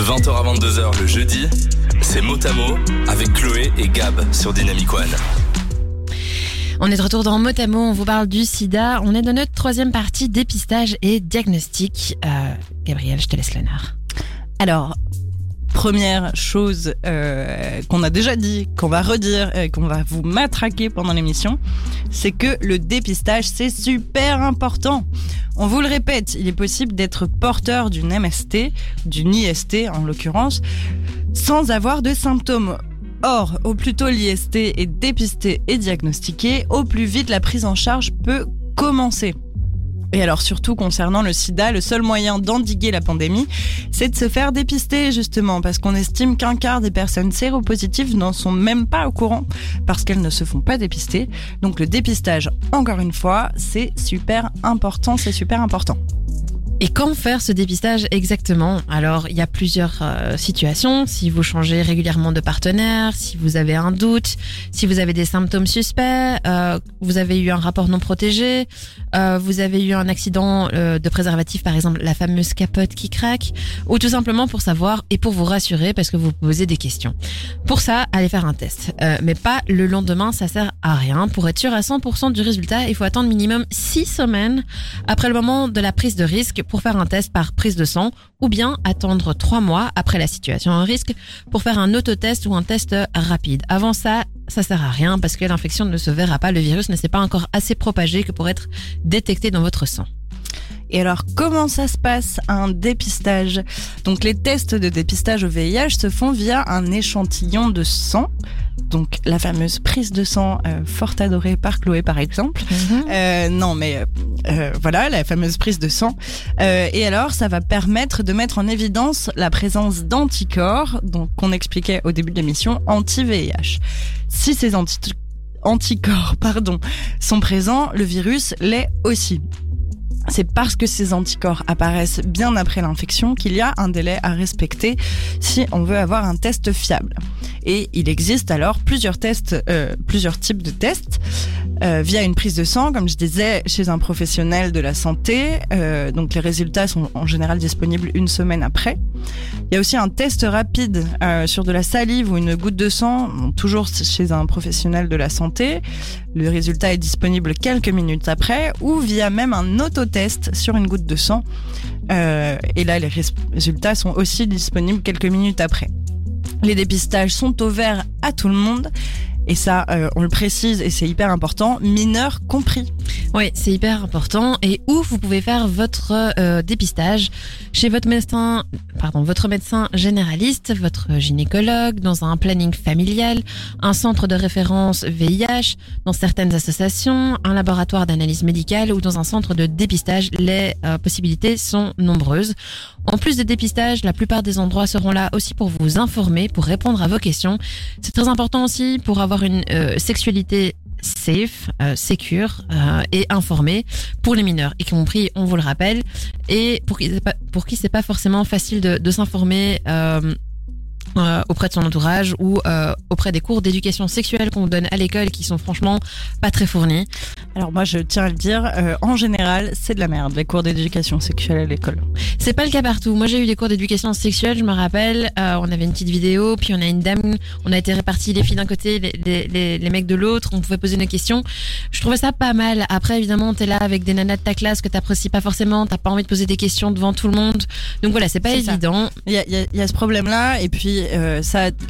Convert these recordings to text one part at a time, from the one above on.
De 20h à 22h le jeudi, c'est Motamo avec Chloé et Gab sur Dynamic One. On est de retour dans Motamo, on vous parle du sida. On est dans notre troisième partie dépistage et diagnostic. Euh, Gabriel, je te laisse l'honneur. Alors, première chose euh, qu'on a déjà dit, qu'on va redire, et qu'on va vous matraquer pendant l'émission, c'est que le dépistage, c'est super important. On vous le répète, il est possible d'être porteur d'une MST, d'une IST en l'occurrence, sans avoir de symptômes. Or, au plus tôt l'IST est dépisté et diagnostiqué, au plus vite la prise en charge peut commencer. Et alors surtout concernant le sida, le seul moyen d'endiguer la pandémie, c'est de se faire dépister justement, parce qu'on estime qu'un quart des personnes séropositives n'en sont même pas au courant, parce qu'elles ne se font pas dépister. Donc le dépistage, encore une fois, c'est super important, c'est super important. Et quand faire ce dépistage exactement? Alors, il y a plusieurs euh, situations. Si vous changez régulièrement de partenaire, si vous avez un doute, si vous avez des symptômes suspects, euh, vous avez eu un rapport non protégé, euh, vous avez eu un accident euh, de préservatif, par exemple la fameuse capote qui craque, ou tout simplement pour savoir et pour vous rassurer parce que vous posez des questions. Pour ça, allez faire un test. Euh, mais pas le lendemain, ça sert à rien. Pour être sûr à 100% du résultat, il faut attendre minimum 6 semaines après le moment de la prise de risque pour faire un test par prise de sang ou bien attendre trois mois après la situation en risque pour faire un autotest ou un test rapide. Avant ça, ça sert à rien parce que l'infection ne se verra pas, le virus ne s'est pas encore assez propagé que pour être détecté dans votre sang. Et alors, comment ça se passe un dépistage? Donc, les tests de dépistage au VIH se font via un échantillon de sang. Donc, la fameuse prise de sang euh, fort adorée par Chloé, par exemple. Euh, non, mais euh, voilà, la fameuse prise de sang. Et alors, ça va permettre de mettre en évidence la présence d'anticorps, donc qu'on expliquait au début de l'émission, anti-VIH. Si ces anti anticorps pardon, sont présents, le virus l'est aussi c'est parce que ces anticorps apparaissent bien après l'infection qu'il y a un délai à respecter si on veut avoir un test fiable. Et il existe alors plusieurs tests, euh, plusieurs types de tests euh, via une prise de sang, comme je disais, chez un professionnel de la santé. Euh, donc les résultats sont en général disponibles une semaine après. Il y a aussi un test rapide euh, sur de la salive ou une goutte de sang, toujours chez un professionnel de la santé. Le résultat est disponible quelques minutes après, ou via même un autotest sur une goutte de sang. Euh, et là, les résultats sont aussi disponibles quelques minutes après. Les dépistages sont ouverts à tout le monde. Et ça, euh, on le précise et c'est hyper important, mineurs compris. Oui, c'est hyper important. Et où vous pouvez faire votre euh, dépistage? Chez votre médecin, pardon, votre médecin généraliste, votre gynécologue, dans un planning familial, un centre de référence VIH, dans certaines associations, un laboratoire d'analyse médicale ou dans un centre de dépistage. Les euh, possibilités sont nombreuses. En plus de dépistage, la plupart des endroits seront là aussi pour vous informer, pour répondre à vos questions. C'est très important aussi pour avoir une euh, sexualité safe, euh, sécure euh, et informée pour les mineurs, y compris, on vous le rappelle, et pour qui, c'est pas forcément facile de, de s'informer. Euh, euh, auprès de son entourage ou euh, auprès des cours d'éducation sexuelle qu'on donne à l'école qui sont franchement pas très fournis. Alors moi je tiens à le dire, euh, en général c'est de la merde les cours d'éducation sexuelle à l'école. C'est pas le cas partout. Moi j'ai eu des cours d'éducation sexuelle, je me rappelle, euh, on avait une petite vidéo, puis on a une dame, on a été répartis les filles d'un côté, les, les, les, les mecs de l'autre, on pouvait poser nos questions. Je trouvais ça pas mal. Après évidemment t'es là avec des nanas de ta classe que t'apprécies pas forcément, t'as pas envie de poser des questions devant tout le monde. Donc voilà, c'est pas évident. Il y a, il y a- il y a ce problème là et puis euh,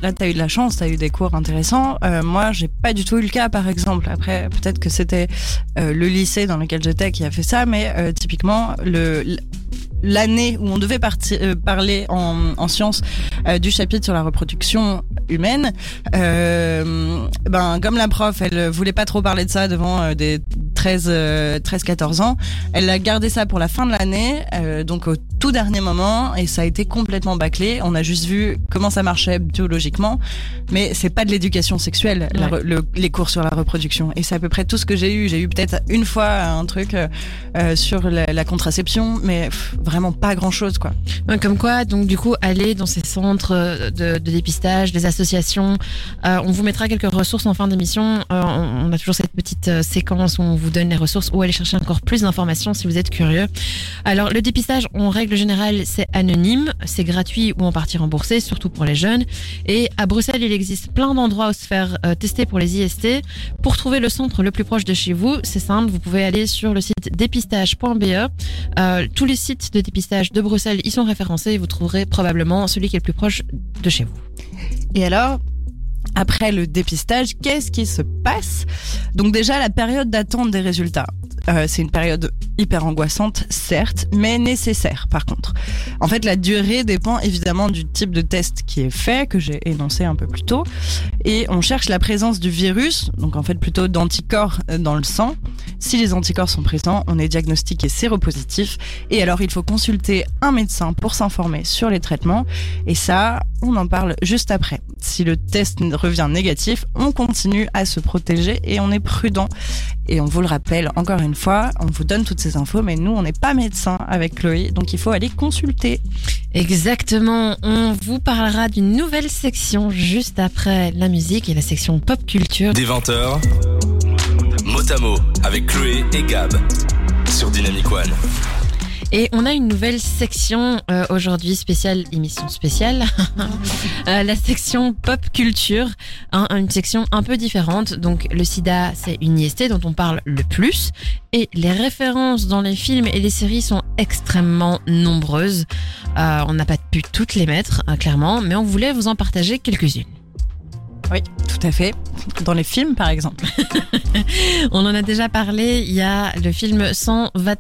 là t'as eu de la chance, t'as eu des cours intéressants. Euh, moi j'ai pas du tout eu le cas par exemple. Après peut-être que c'était euh, le lycée dans lequel j'étais qui a fait ça, mais euh, typiquement l'année où on devait parler en, en sciences du chapitre sur la reproduction humaine, ben comme la prof, elle voulait pas trop parler de ça devant des 13, euh, 13 14 ans, elle a gardé ça pour la fin de l'année, euh, donc au tout dernier moment, et ça a été complètement bâclé. On a juste vu comment ça marchait biologiquement, mais c'est pas de l'éducation sexuelle, Ouais. le- les cours sur la reproduction. Et c'est à peu près tout ce que j'ai eu. J'ai eu peut-être une fois un truc euh, euh, sur la, la contraception, mais pff, vraiment pas grand chose, quoi. Ouais, Comme quoi, donc du coup, aller dans ces centres euh, de, de dépistage, des associations. Euh, on vous mettra quelques ressources en fin d'émission. Euh, on, a toujours cette petite euh, séquence où on vous vous donne les ressources ou aller chercher encore plus d'informations si vous êtes curieux. Alors le dépistage, en règle générale, c'est anonyme, c'est gratuit ou en partie remboursé, surtout pour les jeunes. Et à Bruxelles, il existe plein d'endroits où se faire euh, tester pour les IST. Pour trouver le centre le plus proche de chez vous, c'est simple, vous pouvez aller sur le site dépistage.be. Euh, tous les sites de dépistage de Bruxelles y sont référencés et vous trouverez probablement celui qui est le plus proche de chez vous. Et alors, après le dépistage, qu'est-ce qui se passe? Donc déjà, la période d'attente des résultats. Euh, c'est une période hyper angoissante, certes, mais nécessaire par contre. En fait, la durée dépend évidemment du type de test qui est fait, que j'ai énoncé un peu plus tôt. Et on cherche la présence du virus, donc en fait plutôt d'anticorps euh, dans le sang. Si les anticorps sont présents, on est diagnostiqué séropositif. Et alors, il faut consulter un médecin pour s'informer sur les traitements. Et ça, on en parle juste après. Si le test revient négatif, on continue à se protéger et on est prudent. Et on vous le rappelle encore une fois, on vous donne toutes ces infos, mais nous, on n'est pas médecin avec Chloé, donc il faut aller consulter. Exactement. On vous parlera d'une nouvelle section juste après la musique et la section pop culture. Des 20h, Motamo avec Chloé et Gab sur Dynamic One. Et on a une nouvelle section euh, aujourd'hui, spéciale, émission spéciale, Euh, la section pop culture, hein, une section un peu différente. Donc le sida, c'est une IST dont on parle le plus, et les références dans les films et les séries sont extrêmement nombreuses. Euh, on n'a pas pu toutes les mettre, hein, clairement, mais on voulait vous en partager quelques-unes. Oui, tout à fait. Dans les films, par exemple. On en a déjà parlé, il y a le film 120,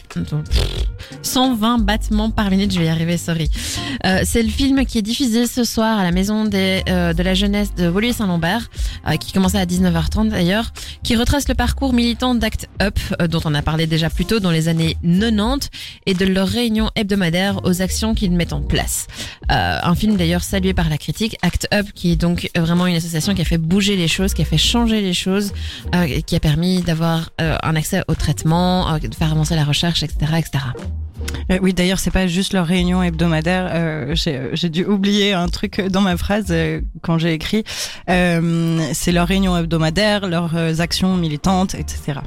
120 battements par minute, je vais y arriver, sorry. Euh, c'est le film qui est diffusé ce soir à la maison des, euh, de la jeunesse de Woluwe Saint-Lambert, euh, qui commençait à 19h30 d'ailleurs, qui retrace le parcours militant d'Act Up, dont on a parlé déjà plus tôt dans les années 90, et de leurs réunions hebdomadaires aux actions qu'ils mettent en place. Un film d'ailleurs salué par la critique, Act Up, qui est donc vraiment une association qui a fait bouger les choses, qui a fait changer les choses, euh, qui a permis d'avoir euh, un accès au traitement, euh, de faire avancer la recherche, etc., etc. Euh, oui, d'ailleurs, c'est pas juste leur réunion hebdomadaire. Euh, j'ai dû oublier un truc dans ma phrase euh, quand j'ai écrit. C'est leur réunion hebdomadaire, leurs actions militantes, etc.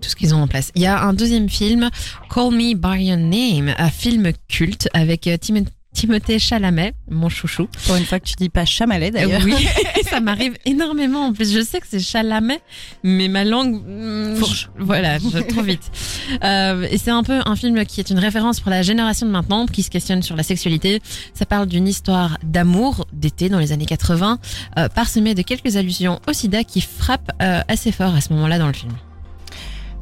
Tout ce qu'ils ont en place. Il y a un deuxième film, Call Me By Your Name, un film culte avec Timo- Timothée Chalamet, mon chouchou. Pour une fois que tu dis pas Chamalet, d'ailleurs. Oui, ça m'arrive énormément. En plus, je sais que c'est Chalamet, mais ma langue, mm, Fourche. je- voilà, je, trop vite. Euh, et c'est un peu un film qui est une référence pour la génération de maintenant, qui se questionne sur la sexualité. Ça parle d'une histoire d'amour d'été dans les années 80, euh, parsemée de quelques allusions au SIDA qui frappent euh, assez fort à ce moment-là dans le film.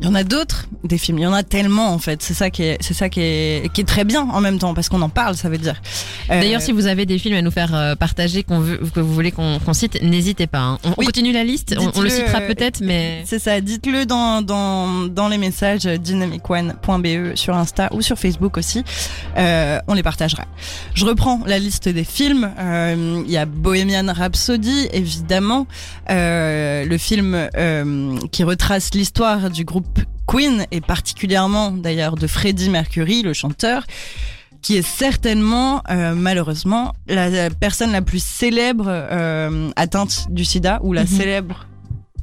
Il y en a d'autres, des films. Il y en a tellement, en fait. C'est ça qui est, c'est ça qui est, qui est très bien en même temps, parce qu'on en parle, ça veut dire. Euh, D'ailleurs, si vous avez des films à nous faire euh, partager qu'on veut, que vous voulez qu'on cite, n'hésitez pas. hein. On, Oui. continue la liste, on, on le citera euh, peut-être, mais C'est ça, dites-le dans, dans, dans les messages euh, dynamicone.be sur Insta ou sur Facebook aussi. Euh, on les partagera. Je reprends la liste des films. Euh, Il y a Bohemian Rhapsody, évidemment. Euh, le film euh, qui retrace l'histoire du groupe Queen et particulièrement d'ailleurs de Freddie Mercury, le chanteur qui est certainement, euh, malheureusement, la, la personne la plus célèbre euh, atteinte du sida, ou la Mhm. célèbre,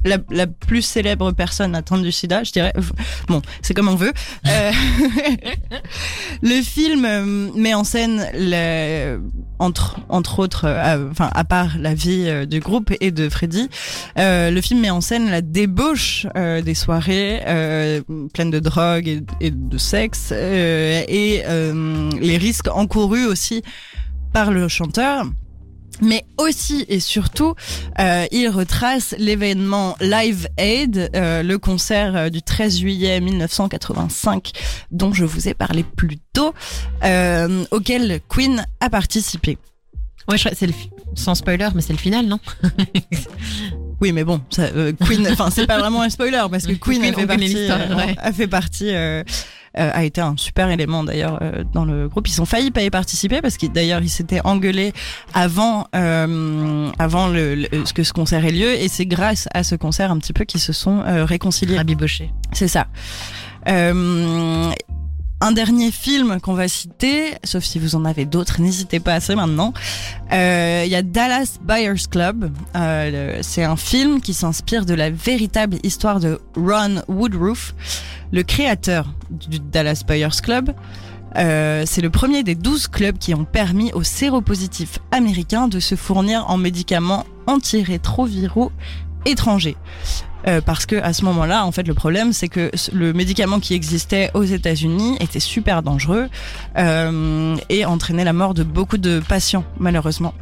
la, la plus célèbre personne atteinte du sida, je dirais. Bon, c'est comme on veut. Euh, le film met en scène, le, entre, entre autres, euh, à part la vie euh, du groupe et de Freddy, euh, le film met en scène la débauche euh, des soirées pleines de drogue et, et de sexe et les risques encourus aussi par le chanteur. Mais aussi et surtout, euh, il retrace l'événement Live Aid, euh, le concert euh, du 13 juillet 1985 dont je vous ai parlé plus tôt, euh, auquel Queen a participé. ouais, c'est le sans spoiler, mais c'est le final, non? Oui, mais bon, ça, euh, Queen, enfin c'est pas vraiment un spoiler parce que Queen, Queen, a fait on connaît partie, euh, ouais. a fait partie, euh, euh, a été un super élément d'ailleurs euh, dans le groupe. Ils ont failli pas y participer parce qu'ils d'ailleurs ils s'étaient engueulés avant, euh, avant le, le- ce que ce concert ait lieu et c'est grâce à ce concert un petit peu qu'ils se sont euh, réconciliés. Rabiboché. C'est ça. Euh, un dernier film qu'on va citer, sauf si vous en avez d'autres, n'hésitez pas à ça maintenant. Euh, Il y a Dallas Buyers Club. Euh, c'est un film qui s'inspire de la véritable histoire de Ron Woodruff, le créateur du Dallas Buyers Club. Euh, c'est le premier des 12 clubs qui ont permis aux séropositifs américains de se fournir en médicaments antirétroviraux étrangers. Euh, parce que à ce moment-là, en fait, le problème, c'est que le médicament qui existait aux États-Unis était super dangereux euh, et entraînait la mort de beaucoup de patients, malheureusement.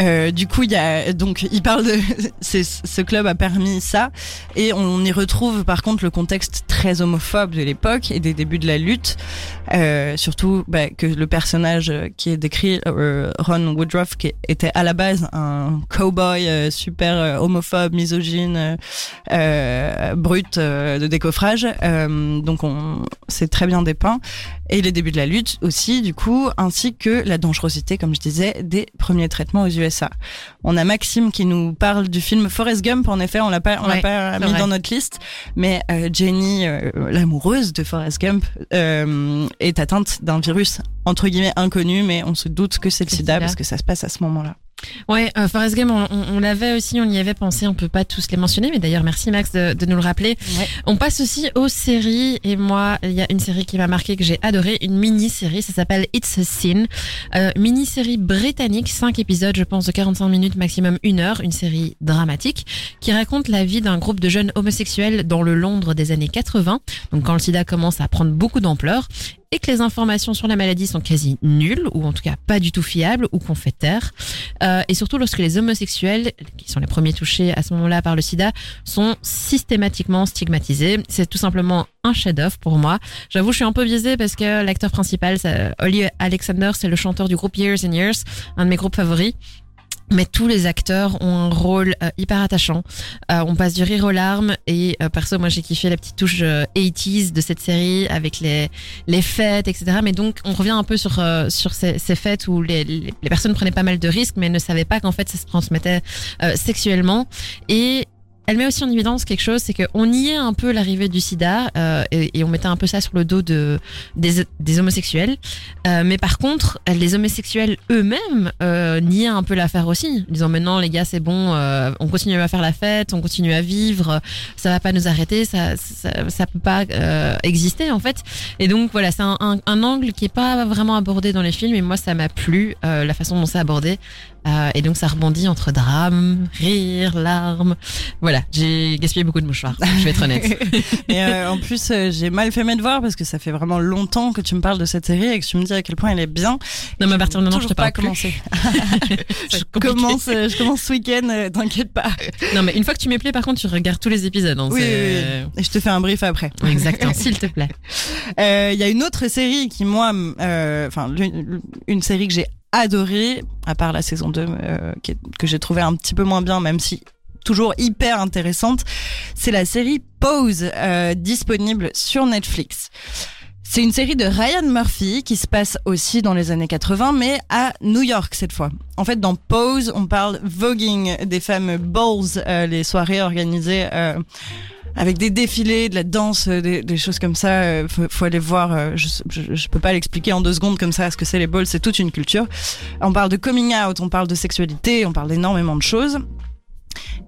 Euh, du coup, il y a donc il parle de ce club a permis ça. Et on y retrouve par contre le contexte très homophobe de l'époque et des débuts de la lutte, euh, surtout bah, que le personnage qui est décrit euh, Ron Woodruff qui était à la base un cowboy euh, super euh, homophobe, misogyne, brut de décoffrage, donc on c'est très bien dépeint. Et les débuts de la lutte aussi du coup ainsi que la dangerosité comme je disais des premiers traitements aux USA. On a Maxime qui nous parle du film Forrest Gump. En effet, on l'a pas, on l'a pas mis vrai. dans notre liste, mais euh, Jenny, euh, l'amoureuse de Forrest Gump, euh, est atteinte d'un virus entre guillemets inconnu, mais on se doute que c'est le sida parce que ça se passe à ce moment-là. Ouais, euh, Forrest Gump, on, on- on l'avait aussi, on y avait pensé, on peut pas tous les mentionner, mais d'ailleurs merci Max de, de nous le rappeler. Ouais. On passe aussi aux séries, et moi, il y a une série qui m'a marqué, que j'ai adoré, une mini-série, ça s'appelle It's a Sin. Euh, mini-série britannique, 5 épisodes, je pense, de 45 minutes, maximum une heure, une série dramatique, qui raconte la vie d'un groupe de jeunes homosexuels dans le Londres des années 80, donc quand le sida commence à prendre beaucoup d'ampleur, et que les informations sur la maladie sont quasi nulles, ou en tout cas pas du tout fiables, ou qu'on fait taire. Euh, et surtout lorsque les homosexuels, qui sont les premiers touchés à ce moment-là par le sida, sont systématiquement stigmatisés. C'est tout simplement un chef-d'œuvre pour moi. J'avoue, je suis un peu biaisée parce que l'acteur principal, Holly Alexander, c'est le chanteur du groupe Years and Years, un de mes groupes favoris. Mais tous les acteurs ont un rôle euh, hyper attachant. Euh, on passe du rire aux larmes et euh, perso, moi j'ai kiffé la petite touche euh, 80s de cette série avec les les fêtes, etc. Mais donc on revient un peu sur euh, sur ces, ces fêtes où les, les, les personnes prenaient pas mal de risques, mais ne savaient pas qu'en fait ça se transmettait euh, sexuellement. Et elle met aussi en évidence quelque chose, c'est qu'on niait un peu l'arrivée du sida euh, et, et on mettait un peu ça sur le dos de des, des homosexuels. Euh, mais par contre, les homosexuels eux-mêmes euh, niaient un peu l'affaire aussi, en disant maintenant les gars c'est bon, euh, on continue à faire la fête, on continue à vivre, ça va pas nous arrêter, ça ça, ça peut pas euh, exister en fait. Et donc voilà, c'est un, un, angle qui est pas vraiment abordé dans les films et moi ça m'a plu euh, la façon dont c'est abordé. Et donc ça rebondit entre drame, rire, larmes. Voilà, j'ai gaspillé beaucoup de mouchoirs. Je vais être honnête. Et euh, en plus, euh, j'ai mal fait mes devoirs parce que ça fait vraiment longtemps que tu me parles de cette série et que tu me dis à quel point elle est bien. Non, mais à partir de maintenant, je Toujours te parle pas plus. commencé. Je commence, euh, je commence ce week-end, euh, t'inquiète pas. Non, mais une fois que tu m'es plaît, par contre, tu regardes tous les épisodes. hein, Oui, Et je te fais un brief après. Exactement, s'il te plaît. Il y a une autre série qui, moi, enfin, une série que j'ai adorée, à part la saison 2, euh, qui est- que j'ai trouvé un petit peu moins bien, même si toujours hyper intéressante, c'est la série Pose, euh, disponible sur Netflix. C'est une série de Ryan Murphy qui se passe aussi dans les années 80, mais à New York cette fois. En fait, dans Pose, on parle voguing, des fameux balls, euh, les soirées organisées euh, avec des défilés, de la danse, des, choses comme ça. faut, aller voir. je, je, je peux pas l'expliquer en deux secondes comme ça. Ce que c'est les balls, c'est toute une culture. On parle de coming out, on parle de sexualité, on parle d'énormément de choses.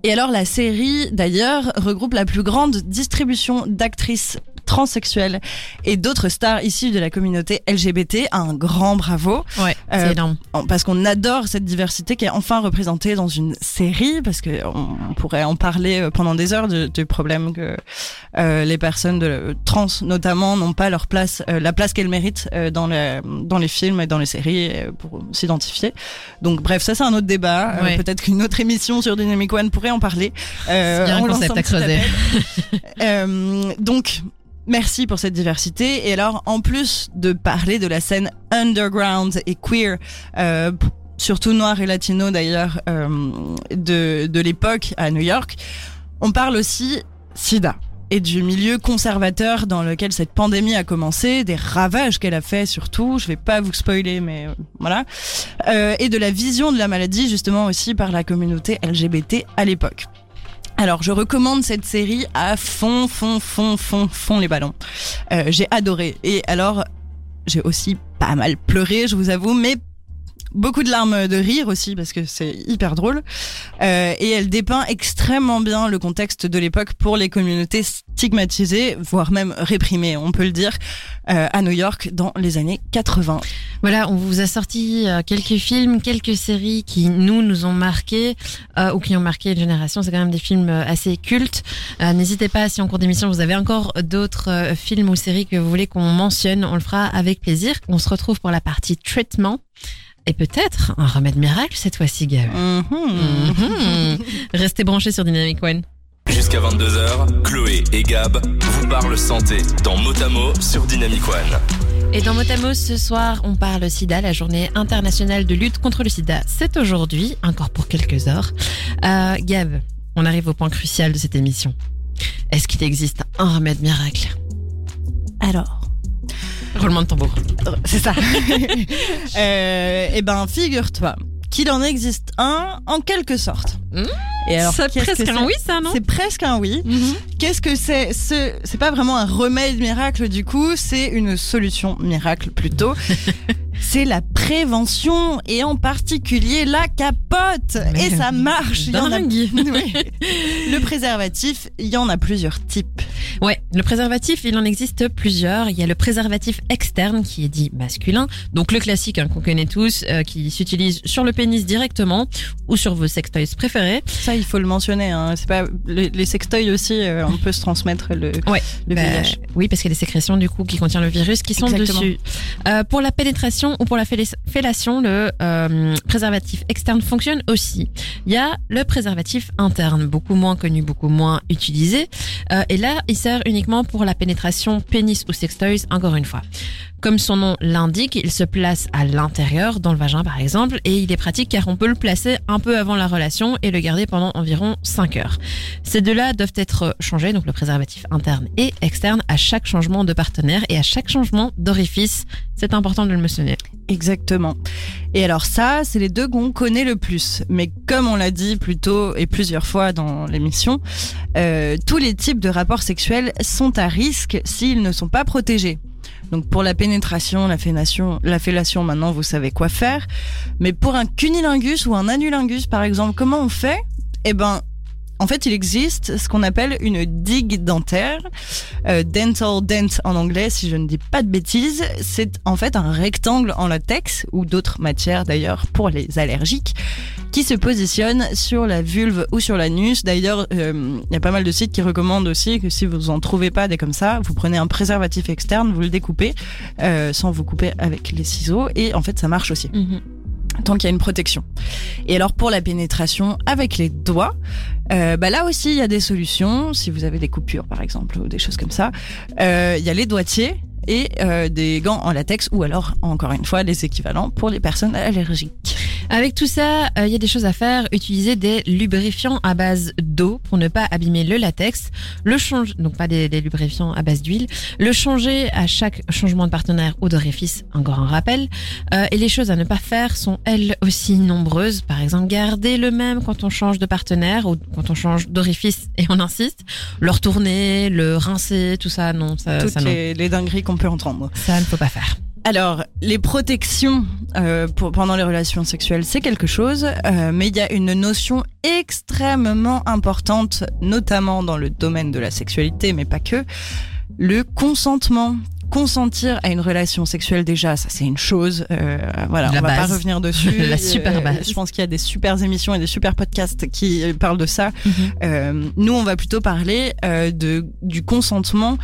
Et alors la série, d'ailleurs, regroupe la plus grande distribution d'actrices transsexuelles et d'autres stars issues de la communauté LGBT. Un grand bravo. Ouais, Euh, c'est énorme. En- parce qu'on adore cette diversité qui est enfin représentée dans une série, parce que on, pourrait en parler euh, pendant des heures du, du problème que euh, les personnes de, trans notamment n'ont pas leur place, euh, la place qu'elles méritent euh, dans les dans les films et dans les séries euh, pour s'identifier. Donc bref, ça c'est un autre débat. Euh, Ouais. Peut-être qu'une autre émission sur Dynamic One pourrait en parler. Euh, a un on lance concept à creuser. Euh, donc, merci pour cette diversité. Et alors, en plus de parler de la scène underground et queer, euh, surtout noir et latino d'ailleurs, euh, de, de l'époque à New York, on parle aussi SIDA et du milieu conservateur dans lequel cette pandémie a commencé, des ravages qu'elle a fait surtout, je vais pas vous spoiler mais euh, voilà, euh, et de la vision de la maladie justement aussi par la communauté LGBT à l'époque. Alors, je recommande cette série à fond, fond, fond, fond, fond les ballons. Euh, j'ai adoré. Et alors, j'ai aussi pas mal pleuré, je vous avoue, mais beaucoup de larmes de rire aussi parce que c'est hyper drôle. Euh, et elle dépeint extrêmement bien le contexte de l'époque pour les communautés stigmatisées, voire même réprimées, on peut le dire, euh, à New York dans les années 80. Voilà, on vous a sorti euh, quelques films, quelques séries qui nous nous ont marqué euh, ou qui ont marqué une génération. C'est quand même des films euh, assez cultes. Euh, N'hésitez pas si en cours d'émission vous avez encore d'autres films ou séries que vous voulez qu'on mentionne, on le fera avec plaisir. On se retrouve pour la partie traitement. Et peut-être un remède miracle cette fois-ci, Gab. Mhm. Mhm. Restez branchés sur Dynamic One. Jusqu'à 22h, Chloé et Gab vous parlent santé dans Motamo sur Dynamic One. Et dans Motamo, ce soir, on parle sida, la journée internationale de lutte contre le sida. C'est aujourd'hui, encore pour quelques heures. Euh, Gab, on arrive au point crucial de cette émission. Est-ce qu'il existe un remède miracle? Alors, Roulement de tambour. c'est ça. euh, eh ben, figure-toi qu'il en existe un en quelque sorte. Et alors, C'est presque que un oui, ça, non? C'est presque un oui. Qu'est-ce que c'est ce C'est pas vraiment un remède miracle du coup, c'est une solution miracle plutôt. c'est la prévention et en particulier la capote. Mais et ça marche. Il y en a-. Oui. Le préservatif, il y en a plusieurs types. Ouais, le préservatif, il en existe plusieurs. Il y a le préservatif externe qui est dit masculin, donc le classique hein, qu'on connaît tous, euh, qui s'utilise sur le pénis directement ou sur vos sextoys préférés. Ça, il faut le mentionner. Hein. C'est pas les, les sextoys aussi. euh, on peut se transmettre le, Ouais. le Bah, VIH. oui, parce qu'il y a des sécrétions du coup qui contiennent le virus qui sont Exactement. dessus. Euh, pour la pénétration ou pour la fellation- le euh, préservatif externe fonctionne aussi. Il y a le préservatif interne, beaucoup moins connu, beaucoup moins utilisé. Euh, et là, il uniquement pour la pénétration pénis ou sextoys, encore une fois. Comme son nom l'indique, il se place à l'intérieur, dans le vagin par exemple, et il est pratique car on peut le placer un peu avant la relation et le garder pendant environ 5 heures. Ces deux-là doivent être changés, donc le préservatif interne et externe, à chaque changement de partenaire et à chaque changement d'orifice. C'est important de le mentionner. Exactement. Et alors ça, c'est les deux qu'on connaît le plus. Mais comme on l'a dit plus tôt et plusieurs fois dans l'émission, euh, tous les types de rapports sexuels sont à risque s'ils ne sont pas protégés. Donc pour la pénétration, la fellation, la fellation, maintenant vous savez quoi faire. Mais pour un cunilingus ou un anulingus par exemple, comment on fait? Eh ben, en fait, il existe ce qu'on appelle une digue dentaire, euh, dental dent en anglais, si je ne dis pas de bêtises. C'est en fait un rectangle en latex ou d'autres matières d'ailleurs pour les allergiques qui se positionne sur la vulve ou sur l'anus. D'ailleurs, euh, il y a pas mal de sites qui recommandent aussi que si vous en trouvez pas des comme ça, vous prenez un préservatif externe, vous le découpez euh, sans vous couper avec les ciseaux et en fait ça marche aussi tant qu'il y a une protection. Et alors pour la pénétration avec les doigts, euh, bah là aussi il y a des solutions. Si vous avez des coupures par exemple ou des choses comme ça, euh, il y a les doigtiers et euh, des gants en latex ou alors encore une fois les équivalents pour les personnes allergiques. Avec tout ça, euh, il y a des choses à faire. Utiliser des lubrifiants à base d'eau pour ne pas abîmer le latex. Le change, donc pas des, des lubrifiants à base d'huile. Le changer à chaque changement de partenaire ou d'orifice, encore un rappel. Euh, et les choses à ne pas faire sont elles aussi nombreuses. Par exemple, garder le même quand on change de partenaire ou quand on change d'orifice et on insiste. Le retourner, le rincer, tout ça, non, ça, Toutes ça, non. les, les dingueries qu'on peut entendre. ça ne faut pas faire. Alors, les protections euh, pour, pendant les relations sexuelles, c'est quelque chose, euh, mais il y a une notion extrêmement importante, notamment dans le domaine de la sexualité, mais pas que, le consentement. Consentir à une relation sexuelle déjà, ça c'est une chose. Euh, voilà, La on va base. pas revenir dessus. La super base. Je pense qu'il y a des super émissions et des super podcasts qui euh, parlent de ça. Euh, nous, on va plutôt parler euh, de du consentement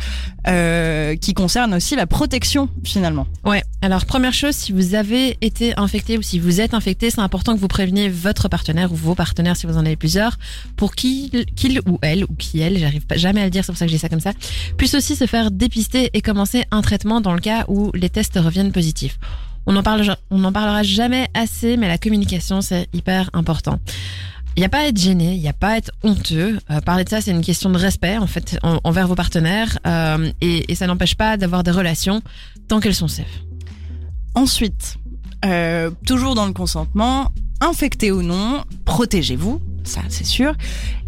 euh, qui concerne aussi la protection finalement. Ouais. Alors première chose, si vous avez été infecté ou si vous êtes infecté, c'est important que vous préveniez votre partenaire ou vos partenaires si vous en avez plusieurs, pour qu'il, qu'il ou elle ou qui elle, j'arrive pas jamais à le dire, c'est pour ça que dis ça comme ça, puisse aussi se faire dépister et commencer un traitement dans le cas où les tests reviennent positifs. On en parle, on en parlera jamais assez, mais la communication c'est hyper important. Il n'y a pas à être gêné, il n'y a pas à être honteux. Euh, parler de ça, c'est une question de respect en fait en- envers vos partenaires euh, et, et ça n'empêche pas d'avoir des relations tant qu'elles sont safe. Ensuite, euh, toujours dans le consentement, infecté ou non, protégez-vous, ça c'est sûr.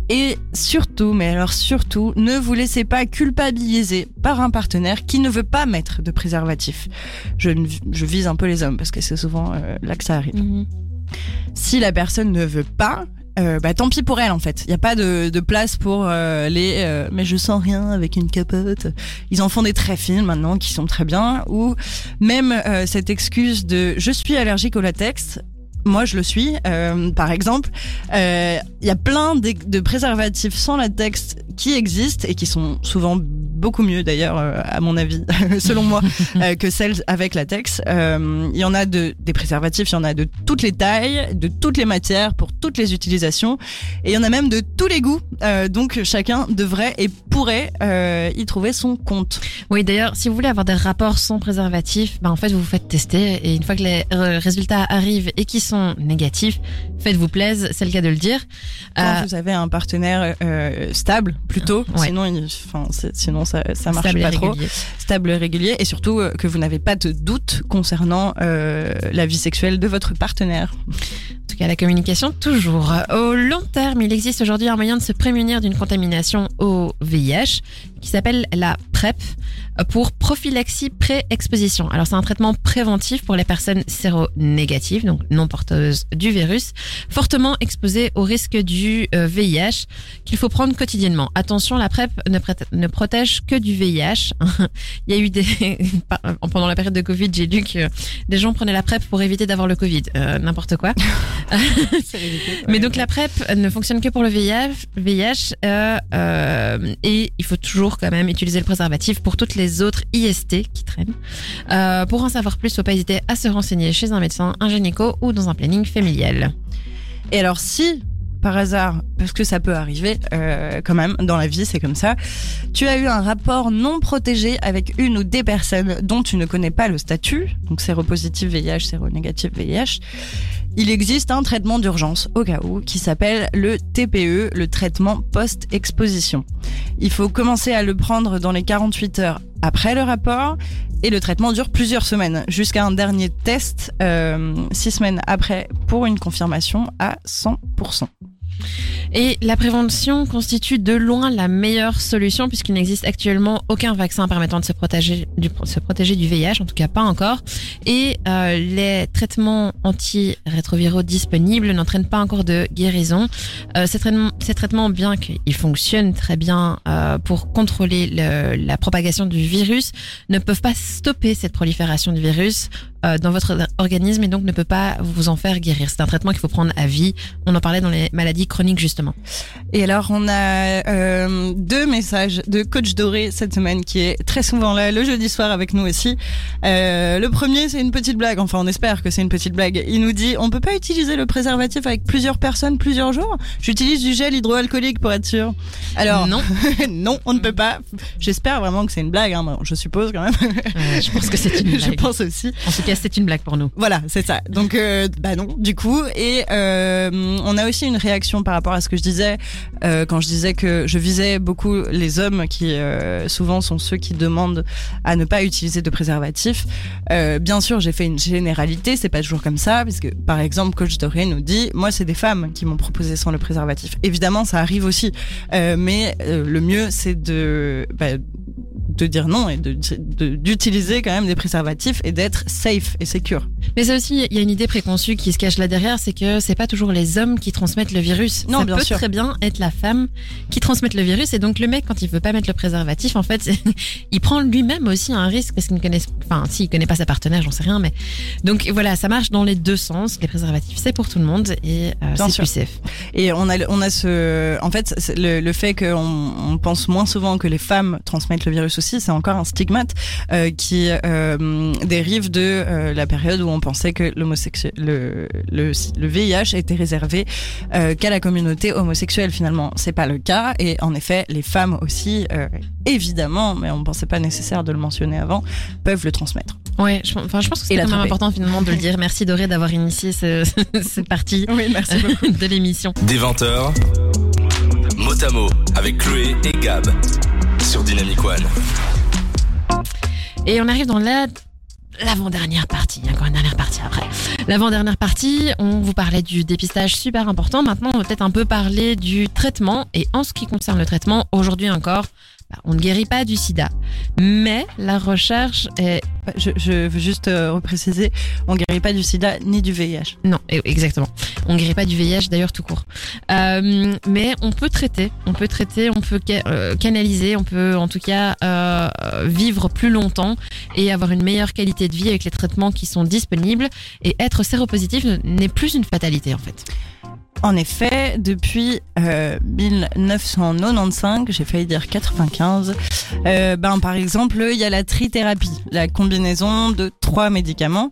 Et surtout, mais alors surtout, ne vous laissez pas culpabiliser par un partenaire qui ne veut pas mettre de préservatif. Je, je vise un peu les hommes parce que c'est souvent euh, là que ça arrive. Mhm. Si la personne ne veut pas, euh, bah tant pis pour elle en fait. Il n'y a pas de, de place pour euh, les euh, mais je sens rien avec une capote. Ils en font des très fines maintenant qui sont très bien. Ou même cette excuse de je suis allergique au latex. Moi, je le suis. Euh, par exemple, euh, il y a plein de, de préservatifs sans latex qui existent et qui sont souvent beaucoup mieux d'ailleurs, euh, à mon avis, selon moi, euh, que celles avec latex. Euh, Il y en a de, des préservatifs, il y en a de toutes les tailles, de toutes les matières, pour toutes les utilisations, et il y en a même de tous les goûts. Euh, donc chacun devrait et pourrait euh, y trouver son compte. Oui, d'ailleurs, si vous voulez avoir des rapports sans préservatif, ben en fait, vous vous faites tester et une fois que les euh, résultats arrivent et qui sont négatifs, faites-vous plaise, c'est le cas de le dire. Quand Euh, vous avez un partenaire euh, stable, plutôt, Ouais. sinon, il, sinon ça, ça marche stable pas trop. régulier. Stable et régulier, et surtout euh, que vous n'avez pas de doute concernant la vie sexuelle de votre partenaire. En tout cas, la communication, toujours. Au long terme, il existe aujourd'hui un moyen de se prémunir d'une contamination au VIH qui s'appelle la PrEP pour prophylaxie pré-exposition. Alors, c'est un traitement préventif pour les personnes séronégatives, donc non porteuses du virus, fortement exposées au risque du euh, VIH qu'il faut prendre quotidiennement. Attention, la PrEP ne, ne protège que du VIH. Il y a eu des... Pendant la période de Covid, j'ai lu que des gens prenaient la PrEP pour éviter d'avoir le Covid. Euh, N'importe quoi. Mais donc la PrEP ne fonctionne que pour le VIH, VIH euh, euh, et il faut toujours quand même utiliser le préservatif pour toutes les autres IST qui traînent. Euh, pour en savoir plus, faut pas hésiter à se renseigner chez un médecin, un gynéco ou dans un planning familial. Et alors si par hasard, parce que ça peut arriver euh, quand même dans la vie, c'est comme ça, tu as eu un rapport non protégé avec une ou des personnes dont tu ne connais pas le statut, donc séropositif VIH, séronégatif VIH, il existe un traitement d'urgence au cas où qui s'appelle le TPE, le traitement post-exposition. Il faut commencer à le prendre dans les 48 heures après le rapport et le traitement dure plusieurs semaines jusqu'à un dernier test euh, six semaines après pour une confirmation à 100%. Et la prévention constitue de loin la meilleure solution puisqu'il n'existe actuellement aucun vaccin permettant de se protéger du, se protéger du VIH, en tout cas pas encore. Et euh, les traitements antirétroviraux disponibles n'entraînent pas encore de guérison. Euh, ces, traitements, bien qu'ils fonctionnent très bien euh, pour contrôler le- la propagation du virus, ne peuvent pas stopper cette prolifération du virus dans votre organisme et donc ne peut pas vous en faire guérir. C'est un traitement qu'il faut prendre à vie. On en parlait dans les maladies chroniques justement. Et alors, on a euh, deux messages de Coach Doré cette semaine qui est très souvent là le jeudi soir avec nous aussi. Euh, le premier, c'est une petite blague. Enfin, on espère que c'est une petite blague. Il nous dit on peut pas utiliser le préservatif avec plusieurs personnes plusieurs jours? J'utilise du gel hydroalcoolique pour être sûr. Alors non, non, on ne peut pas. J'espère vraiment que c'est une blague. Hein, je suppose quand même. Euh, je pense que c'est une je blague. pense aussi. En tout cas, c'est une blague pour nous. Voilà, c'est ça. Donc, euh, bah non, du coup. Et euh, on a aussi une réaction par rapport à ce que je disais euh, quand je disais que je visais beaucoup les hommes qui euh, souvent sont ceux qui demandent à ne pas utiliser de préservatif. Euh, bien sûr, j'ai fait une généralité, c'est pas toujours comme ça, parce que par exemple, Coach Doré nous dit, moi, c'est des femmes qui m'ont proposé sans le préservatif. Évidemment, ça arrive aussi, mais le mieux, c'est de bah, de dire non et d'utiliser quand même des préservatifs et d'être safe et secure. Mais ça aussi, il y a une idée préconçue qui se cache là derrière, c'est que c'est pas toujours les hommes qui transmettent le virus. Non, ça bien peut sûr. très bien être la femme qui transmette le virus. Et donc le mec, quand il veut pas mettre le préservatif, en fait, il prend lui-même aussi un risque parce qu'il ne connaît, enfin, s'il connaît pas sa partenaire, j'en sais rien, mais donc voilà, ça marche dans les deux sens. Les préservatifs, c'est pour tout le monde et euh, c'est plus safe. Et on a, on a ce, en fait, le, le fait qu'on on pense moins souvent que les femmes transmettent le virus aussi, c'est encore un stigmate euh, qui euh, dérive de euh, la période où on pensait que le, le, le VIH était réservé euh, qu'à la communauté homosexuelle. Finalement, c'est pas le cas. Et en effet, les femmes aussi, euh, évidemment, mais on pensait pas nécessaire de le mentionner avant, peuvent le transmettre. Ouais, je, enfin, je pense que c'est quand même important finalement de le dire. Merci Doré d'avoir initié ce, cette partie Oui, merci beaucoup. de l'émission. Des 20h, mot à mot avec Chloé et Gab sur Dynamic One. Et on arrive dans la l'avant-dernière partie. Il y a encore une dernière partie après. L'avant-dernière partie, on vous parlait du dépistage super important. Maintenant, on va peut-être un peu parler du traitement. Et en ce qui concerne le traitement, aujourd'hui encore, on ne guérit pas du sida. Mais la recherche est... Je, veux juste euh, repréciser, on guérit pas du sida ni du VIH. Non, e- exactement. On guérit pas du VIH d'ailleurs tout court. Euh, mais on peut traiter, on peut traiter, on peut euh, canaliser, on peut en tout cas vivre plus longtemps et avoir une meilleure qualité de vie avec les traitements qui sont disponibles. Et être séropositif n'est plus une fatalité en fait. En effet, depuis euh, 1995, j'ai failli dire 95, euh, ben par exemple, il y a la trithérapie, la combinaison de trois médicaments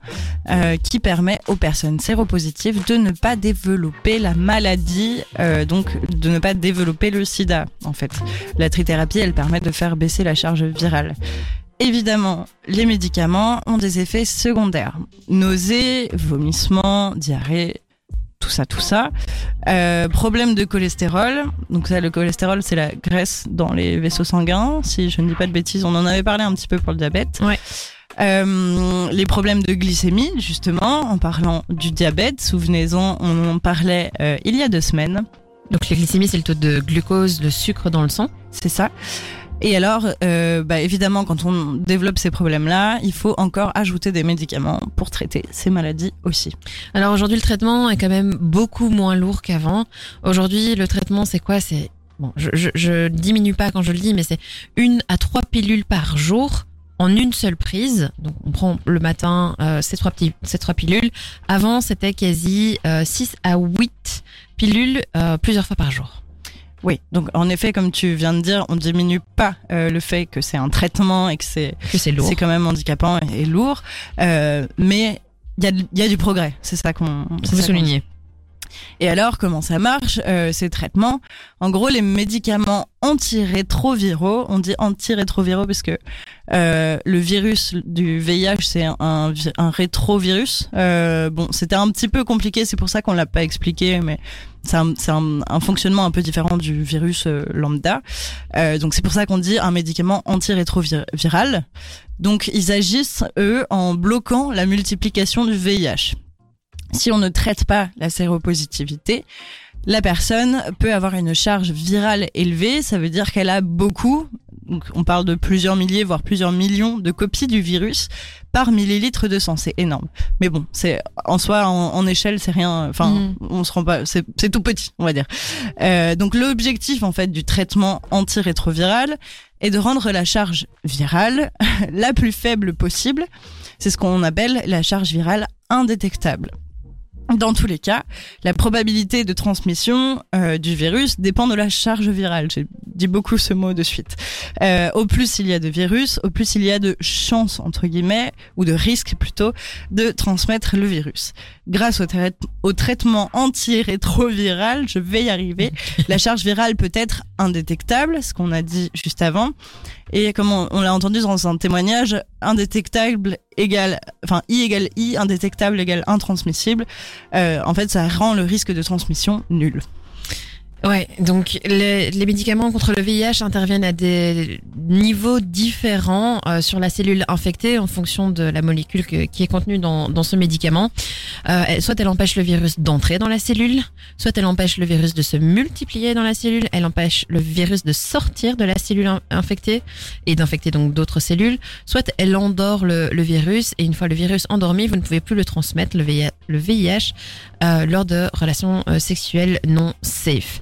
euh, qui permet aux personnes séropositives de ne pas développer la maladie, euh, donc de ne pas développer le sida. En fait, la trithérapie, elle permet de faire baisser la charge virale. Évidemment, les médicaments ont des effets secondaires. Nausées, vomissements, diarrhée, tout ça, tout ça. Euh, problème de cholestérol. Donc ça, le cholestérol, c'est la graisse dans les vaisseaux sanguins. Si je ne dis pas de bêtises, on en avait parlé un petit peu pour le diabète. Ouais. Euh, les problèmes de glycémie, justement, en parlant du diabète. Souvenez-en, on en parlait euh, il y a deux semaines. Donc la glycémie, c'est le taux de glucose, de sucre dans le sang. C'est ça. Et alors, euh, bah, évidemment, quand on développe ces problèmes-là, il faut encore ajouter des médicaments pour traiter ces maladies aussi. Alors aujourd'hui, le traitement est quand même beaucoup moins lourd qu'avant. Aujourd'hui, le traitement, c'est quoi? C'est bon, je, je, je diminue pas quand je le dis, mais c'est une à trois pilules par jour en une seule prise. Donc on prend le matin euh, ces trois petits, ces trois pilules. Avant, c'était quasi euh, 6 à 8 pilules euh, plusieurs fois par jour. Oui, donc en effet, comme tu viens de dire, on diminue pas euh, le fait que c'est un traitement et que c'est Que c'est lourd. c'est quand même handicapant et, et lourd, euh, mais il y a, y a du progrès. C'est ça qu'on qu'on souligner. Et alors, comment ça marche euh, ces traitements? En gros, les médicaments antirétroviraux, on dit antirétroviraux parce que euh, le virus du VIH c'est un, un, vi- un rétrovirus. Euh, bon, c'était un petit peu compliqué, c'est pour ça qu'on l'a pas expliqué, mais c'est un, fonctionnement un peu différent du virus euh, lambda. Euh, donc c'est pour ça qu'on dit un médicament antirétroviral. Donc ils agissent eux en bloquant la multiplication du VIH. Si on ne traite pas la séropositivité, la personne peut avoir une charge virale élevée, ça veut dire qu'elle a beaucoup, donc on parle de plusieurs milliers, voire plusieurs millions de copies du virus par millilitre de sang, c'est énorme. Mais bon, c'est en soi, en, en échelle, c'est rien. Enfin, Mhm. on se rend pas, c'est c'est tout petit, on va dire. Euh, donc l'objectif en fait du traitement antirétroviral est de rendre la charge virale la plus faible possible. C'est ce qu'on appelle la charge virale indétectable. Dans tous les cas, la probabilité de transmission euh, du virus dépend de la charge virale. J'ai dit beaucoup ce mot de suite. Euh, au plus il y a de virus, au plus il y a de chances, entre guillemets, ou de risque plutôt, de transmettre le virus. Grâce au, au traitement antirétroviral, je vais y arriver, la charge virale peut être indétectable, ce qu'on a dit juste avant. Et comme on, l'a entendu dans un témoignage, indétectable égale, enfin I égale I, indétectable égale intransmissible. Euh, en fait, ça rend le risque de transmission nul. Ouais, donc les, les médicaments contre le VIH interviennent à des niveaux différents euh, sur la cellule infectée en fonction de la molécule que- qui est contenue dans, dans ce médicament. Euh, soit elle empêche le virus d'entrer dans la cellule, soit elle empêche le virus de se multiplier dans la cellule, elle empêche le virus de sortir de la cellule in- infectée et d'infecter donc d'autres cellules, soit elle endort le, le virus et une fois le virus endormi, vous ne pouvez plus le transmettre, le VIH, le VIH euh, lors de relations euh, sexuelles non safe.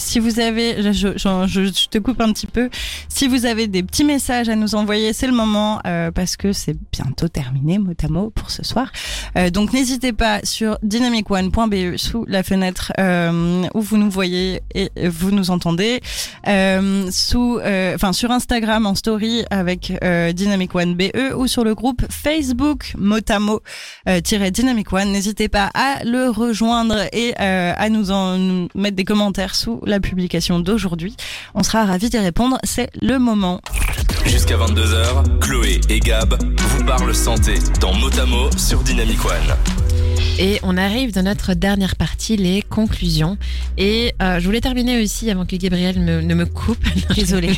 Si vous avez, je, te coupe un petit peu. Si vous avez des petits messages à nous envoyer, c'est le moment euh, parce que c'est bientôt terminé, mot à mot, pour ce soir. Euh, donc n'hésitez pas sur dynamicone.be sous la fenêtre euh, où vous nous voyez et vous nous entendez. Sous, enfin sur Instagram en story avec Dynamic One ou sur le groupe Facebook Motamo tiré Dynamic One. N'hésitez pas à le rejoindre et à nous nous mettre des commentaires sous la publication d'aujourd'hui. On sera ravis d'y répondre. C'est le moment. Jusqu'à 22h, Chloé et Gab vous parlent santé dans Motamo sur Dynamic One. Et on arrive dans notre dernière partie, les conclusions. Et euh, je voulais terminer aussi avant que Gabriel me, ne me coupe. Désolée.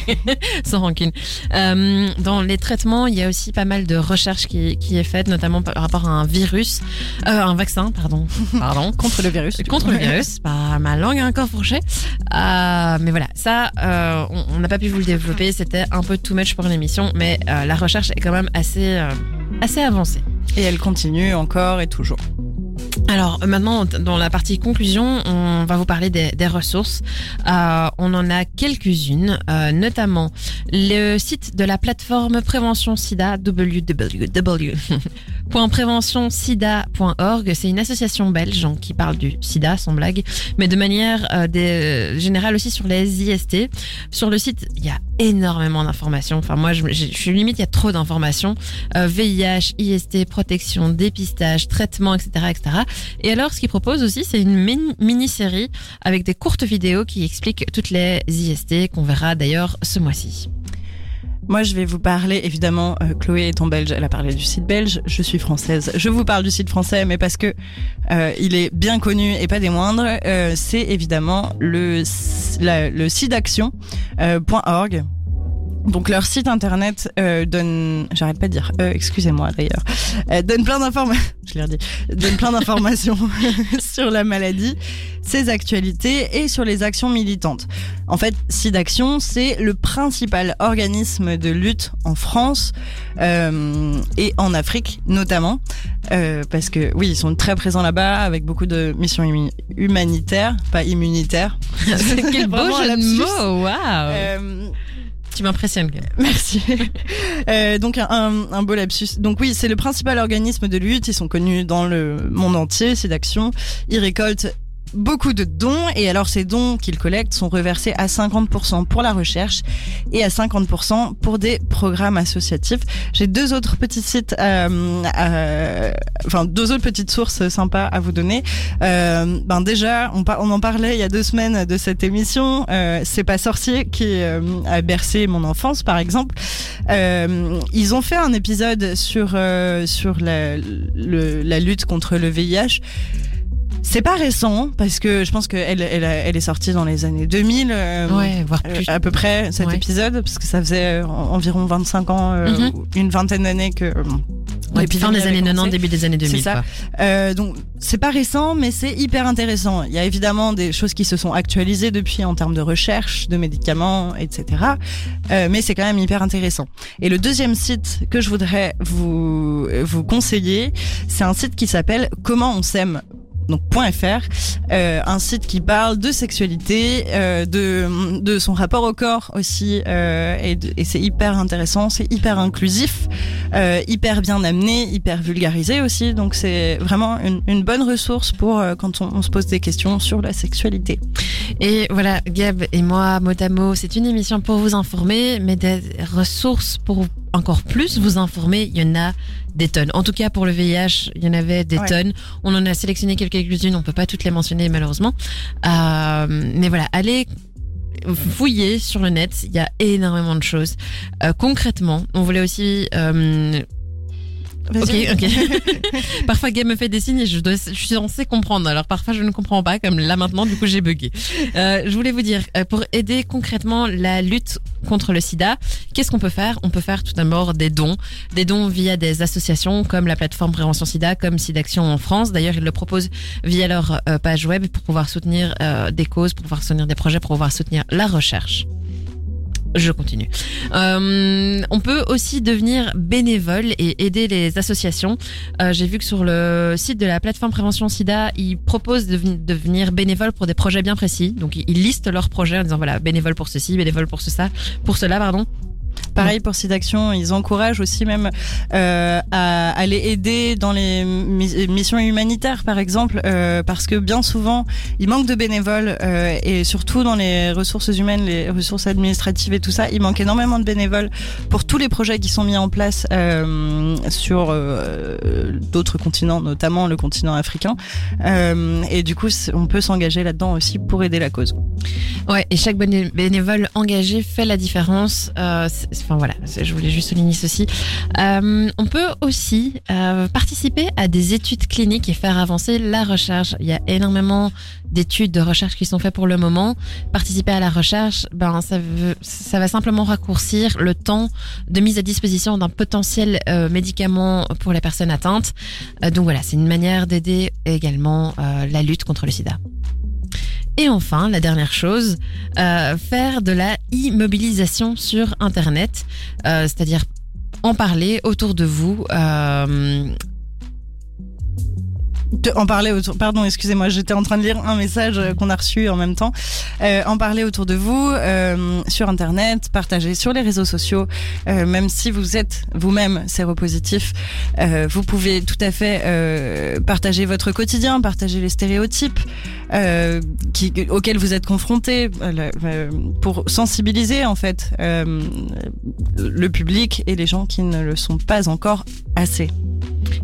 Sans rancune. Euh, dans les traitements, il y a aussi pas mal de recherches qui, qui est faite, notamment par rapport à un virus, euh, un vaccin, pardon, pardon. Contre le virus. Contre le virus, pas ma langue a encore fourché. Euh, mais voilà, ça, euh, on on n'a pas pu vous le développer. C'était un peu too much pour l'émission, mais euh, la recherche est quand même assez, euh, assez avancée. Et elle continue encore et toujours. Alors euh, maintenant, dans la partie conclusion, on va vous parler des, ressources. Euh, on en a quelques-unes, euh, notamment le site de la plateforme Prévention SIDA, www.préventionsida.org. C'est une association belge donc, qui parle du SIDA, sans blague, mais de manière euh, des- générale aussi sur les IST. Sur le site, il y a énormément d'informations. Enfin, moi, je, je, je suis limite, il y a trop d'informations. Euh, VIH, IST, protection, dépistage, traitement, etc., etc. Et alors, ce qu'ils proposent aussi, c'est une mini- mini-série avec des courtes vidéos qui expliquent toutes les IST qu'on verra d'ailleurs ce mois-ci. Moi, je vais vous parler, évidemment, euh, Chloé étant belge, elle a parlé du site belge, je suis française. Je vous parle du site français, mais parce que euh, il est bien connu et pas des moindres, euh, c'est évidemment le, le sidaction.org. Donc leur site internet euh, donne, j'arrête pas de dire, euh, excusez-moi d'ailleurs, euh, donne plein d'informations, je l'ai redit, donne plein d'informations sur la maladie, ses actualités et sur les actions militantes. En fait, SIDAction, c'est le principal organisme de lutte en France euh, et en Afrique notamment, euh, parce que oui, ils sont très présents là-bas avec beaucoup de missions humanitaires, pas immunitaires. Quel beau jeu de mots, waouh Euh, Tu m'impressionnes. Merci. Euh, donc un, un beau lapsus. Donc oui, c'est le principal organisme de lutte. Ils sont connus dans le monde entier, c'est d'action. Ils récoltent beaucoup de dons et alors ces dons qu'ils collectent sont reversés à 50% pour la recherche et à 50% pour des programmes associatifs. J'ai deux autres petits sites, euh, euh, enfin deux autres petites sources sympas à vous donner. Euh, ben déjà, on, en parlait il y a deux semaines de cette émission. Euh, c'est pas sorcier qui euh, a bercé mon enfance, par exemple. Euh, ils ont fait un épisode sur sur la, la lutte contre le VIH. C'est pas récent parce que je pense qu'elle elle, elle est sortie dans les années 2000. euh, Ouais, voire plus. à peu près cet Ouais. épisode parce que ça faisait euh, en- environ 25 ans, euh, Mhm. une vingtaine d'années que Ouais, l'épidémie fin des années 90, commencé. début des années 2000. C'est ça. quoi. Euh, donc c'est pas récent, mais c'est hyper intéressant. Il y a évidemment des choses qui se sont actualisées depuis en termes de recherche, de médicaments, etc. Euh, mais c'est quand même hyper intéressant. Et le deuxième site que je voudrais vous vous conseiller, c'est un site qui s'appelle Comment on s'aime. Donc .fr, euh, un site qui parle de sexualité, euh, de de son rapport au corps aussi, euh, et, et c'est hyper intéressant, c'est hyper inclusif euh, hyper bien amené, hyper vulgarisé aussi. Donc c'est vraiment une, une bonne ressource pour euh, quand on, on se pose des questions sur la sexualité. Et voilà, Gab et moi, Motamo, c'est une émission pour vous informer, mais des ressources pour encore plus vous informer, il y en a des tonnes. En tout cas, pour le VIH, il y en avait des Ouais. tonnes. On en a sélectionné quelques-unes, on peut pas toutes les mentionner malheureusement. Euh, mais voilà, allez fouiller sur le net, il y a énormément de choses. Euh, concrètement, on voulait aussi euh, Ok, ok. parfois Gab me fait des signes et je, dois, je suis censée comprendre. Alors parfois je ne comprends pas, comme là maintenant, du coup j'ai bugué. Euh, je voulais vous dire, euh, pour aider concrètement la lutte contre le sida, qu'est-ce qu'on peut faire? On peut faire tout d'abord des dons. Des dons via des associations comme la plateforme Prévention Sida, comme SIDAction en France. D'ailleurs, ils le proposent via leur euh, page web pour pouvoir soutenir euh, des causes, pour pouvoir soutenir des projets, pour pouvoir soutenir la recherche. Je continue. Euh, on peut aussi devenir bénévole et aider les associations. Euh, J'ai vu que sur le site de la plateforme Prévention SIDA, ils proposent de veni- devenir bénévole pour des projets bien précis. Donc ils listent leurs projets en disant voilà bénévole pour ceci, bénévole pour pour cela pardon. Pareil pour SIDAction, ils encouragent aussi même euh, à aller aider dans les mi- missions humanitaires, par exemple, euh, parce que bien souvent, il manque de bénévoles euh, et surtout dans les ressources humaines, les ressources administratives et tout ça, il manque énormément de bénévoles pour tous les projets qui sont mis en place sur d'autres continents, notamment le continent africain. Et du coup, on peut s'engager là-dedans aussi pour aider la cause. Ouais, et chaque béné- bénévole engagé fait la différence. Enfin voilà, je voulais juste souligner ceci. Euh, on peut aussi euh, participer à des études cliniques et faire avancer la recherche. Il y a énormément d'études de recherche qui sont faites pour le moment. Participer à la recherche, ben ça, ça va simplement raccourcir le temps de mise à disposition d'un potentiel euh, médicament pour les personnes atteintes. Donc voilà, c'est une manière d'aider également la lutte contre le sida. Et enfin, la dernière chose, euh, faire de la immobilisation sur Internet, euh, c'est-à-dire en parler autour de vous. Euh, en parler autour. Pardon, excusez-moi, j'étais en train de lire un message euh, qu'on a reçu en même temps. Euh, en parler autour de vous euh, sur Internet, partager sur les réseaux sociaux. Même si vous êtes vous-même séropositif, vous pouvez tout à fait partager votre quotidien, partager les stéréotypes auxquels vous êtes confrontés, pour sensibiliser en fait le public et les gens qui ne le sont pas encore assez.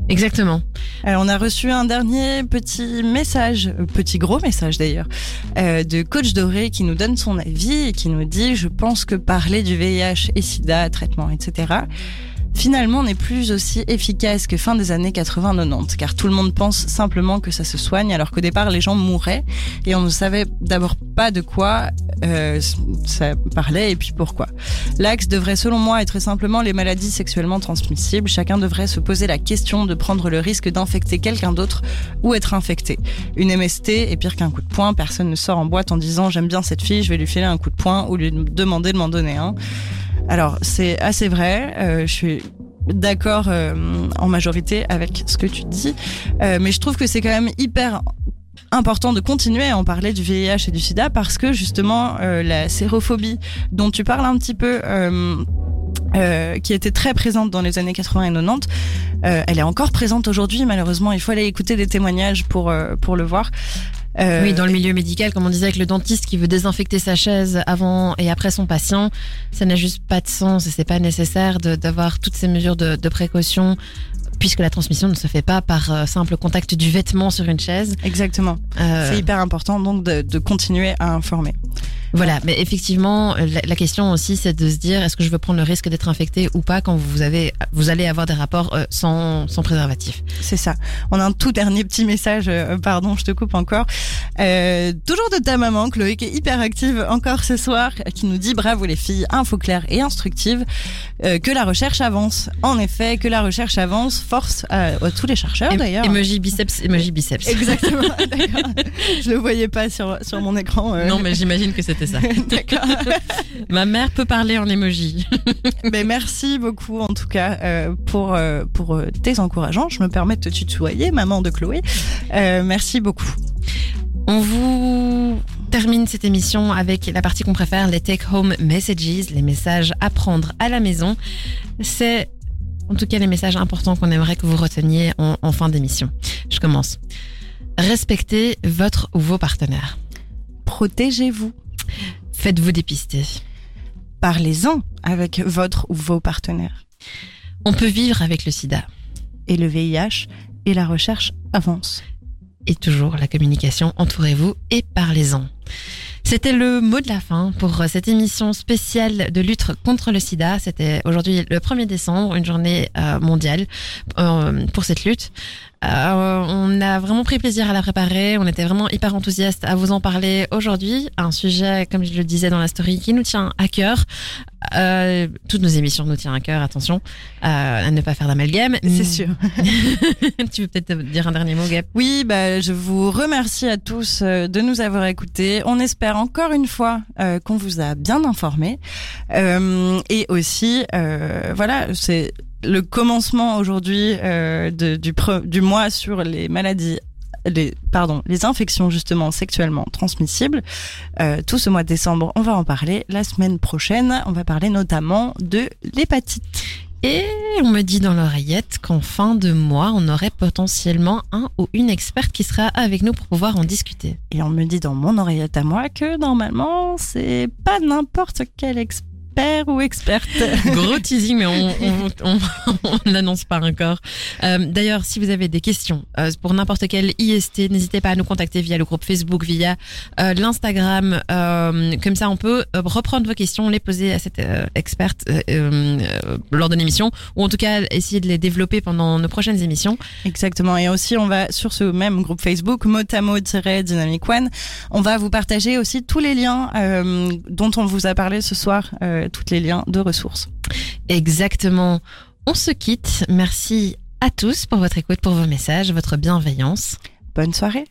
Exactement. Alors, on a reçu un dernier petit message, euh, petit gros message d'ailleurs, euh, de Coach Doré qui nous donne son avis et qui nous dit Je pense que parler du VIH et SIDA, traitement, etc., finalement n'est plus aussi efficace que fin des années 80-90, car tout le monde pense simplement que ça se soigne, alors qu'au départ les gens mouraient et on ne savait d'abord pas de quoi euh, ça parlait et puis pourquoi. L'axe devrait selon moi être simplement les maladies sexuellement transmissibles. Chacun devrait se poser la question de prendre le risque d'infecter quelqu'un d'autre ou être infecté. Une MST est pire qu'un coup de poing. Personne ne sort en boîte en disant j'aime bien cette fille, je vais lui filer un coup de poing ou lui demander de m'en donner un. Alors c'est assez vrai. euh, je suis d'accord euh, en majorité avec ce que tu dis, Euh, mais je trouve que c'est quand même hyper important de continuer à en parler du VIH et du sida parce que justement la sérophobie dont tu parles un petit peu qui était très présente dans les années 80 et 90 euh, elle est encore présente aujourd'hui malheureusement il faut aller écouter des témoignages pour pour le voir Euh, Oui, dans le milieu médical, comme on disait avec le dentiste qui veut désinfecter sa chaise avant et après son patient, ça n'a juste pas de sens et c'est pas nécessaire d'avoir toutes ces mesures de, de précaution puisque la transmission ne se fait pas par euh, simple contact du vêtement sur une chaise. exactement Euh, c'est hyper important donc de, de continuer à informer Voilà, mais effectivement, la, la question aussi, c'est de se dire est-ce que je veux prendre le risque d'être infecté ou pas quand vous avez, vous allez avoir des rapports euh, sans, sans préservatif? C'est ça. On a un tout dernier petit message, euh, pardon, je te coupe encore. Euh, toujours de ta maman, Chloé, qui est hyper active encore ce soir, qui nous dit bravo les filles, info claire et instructive, euh, que la recherche avance. En effet, que la recherche avance, force à, à tous les chercheurs Em- d'ailleurs. Emoji biceps, emoji biceps. Exactement, d'accord. Je le voyais pas sur, sur mon écran. euh. Non, mais j'imagine que c'était ça. D'accord. Ma mère peut parler en emoji. Mais merci beaucoup en tout cas euh, pour euh, pour euh, tes encouragements. Je me permets de te tutoyer, maman de Chloé. Euh, merci beaucoup. On vous termine cette émission avec la partie qu'on préfère, les take-home messages, les messages à prendre à la maison. C'est en tout cas les messages importants qu'on aimerait que vous reteniez en, en fin d'émission. Je commence. Respectez votre ou vos partenaires. Protégez-vous. Faites-vous dépister. Parlez-en avec votre ou vos partenaires. On peut vivre avec le sida. Et le VIH et la recherche avancent. Et toujours la communication, entourez-vous et parlez-en. C'était le mot de la fin pour cette émission spéciale de lutte contre le sida. C'était aujourd'hui le 1er décembre, une journée euh, mondiale euh, pour cette lutte. Euh, on a vraiment pris plaisir à la préparer. On était vraiment hyper enthousiaste à vous en parler aujourd'hui. Un sujet, comme je le disais dans la story, qui nous tient à cœur. Euh, toutes nos émissions nous tiennent à cœur, attention, euh, à ne pas faire d'amalgame. C'est sûr. tu veux peut-être dire un dernier mot, Gab? Oui, bah, je vous remercie à tous de nous avoir écoutés. On espère encore une fois qu'on vous a bien informés. Et aussi, voilà, c'est le commencement aujourd'hui euh, de- du, pre- du mois sur les maladies. Les, pardon, les infections justement sexuellement transmissibles. Euh, tout ce mois de décembre, on va en parler. La semaine prochaine, on va parler notamment de l'hépatite. Et on me dit dans l'oreillette qu'en fin de mois, on aurait potentiellement un ou une experte qui sera avec nous pour pouvoir en discuter. Et on me dit dans mon oreillette à moi que normalement, c'est pas n'importe quel expert expert ou experte. Gros teasing, mais on on, on, on l'annonce pas encore. Euh, D'ailleurs, si vous avez des questions euh, pour n'importe quel IST, n'hésitez pas à nous contacter via le groupe Facebook, via euh, l'Instagram. Euh, comme ça, on peut euh, reprendre vos questions, les poser à cette euh, experte euh, euh, lors de l'émission, ou en tout cas essayer de les développer pendant nos prochaines émissions. Exactement. Et aussi, on va sur ce même groupe Facebook, motamo-dynamic one, on va vous partager aussi tous les liens euh, dont on vous a parlé ce soir, tous les liens de ressources. Exactement. On se quitte. Merci à tous pour votre écoute, pour vos messages, votre bienveillance. Bonne soirée.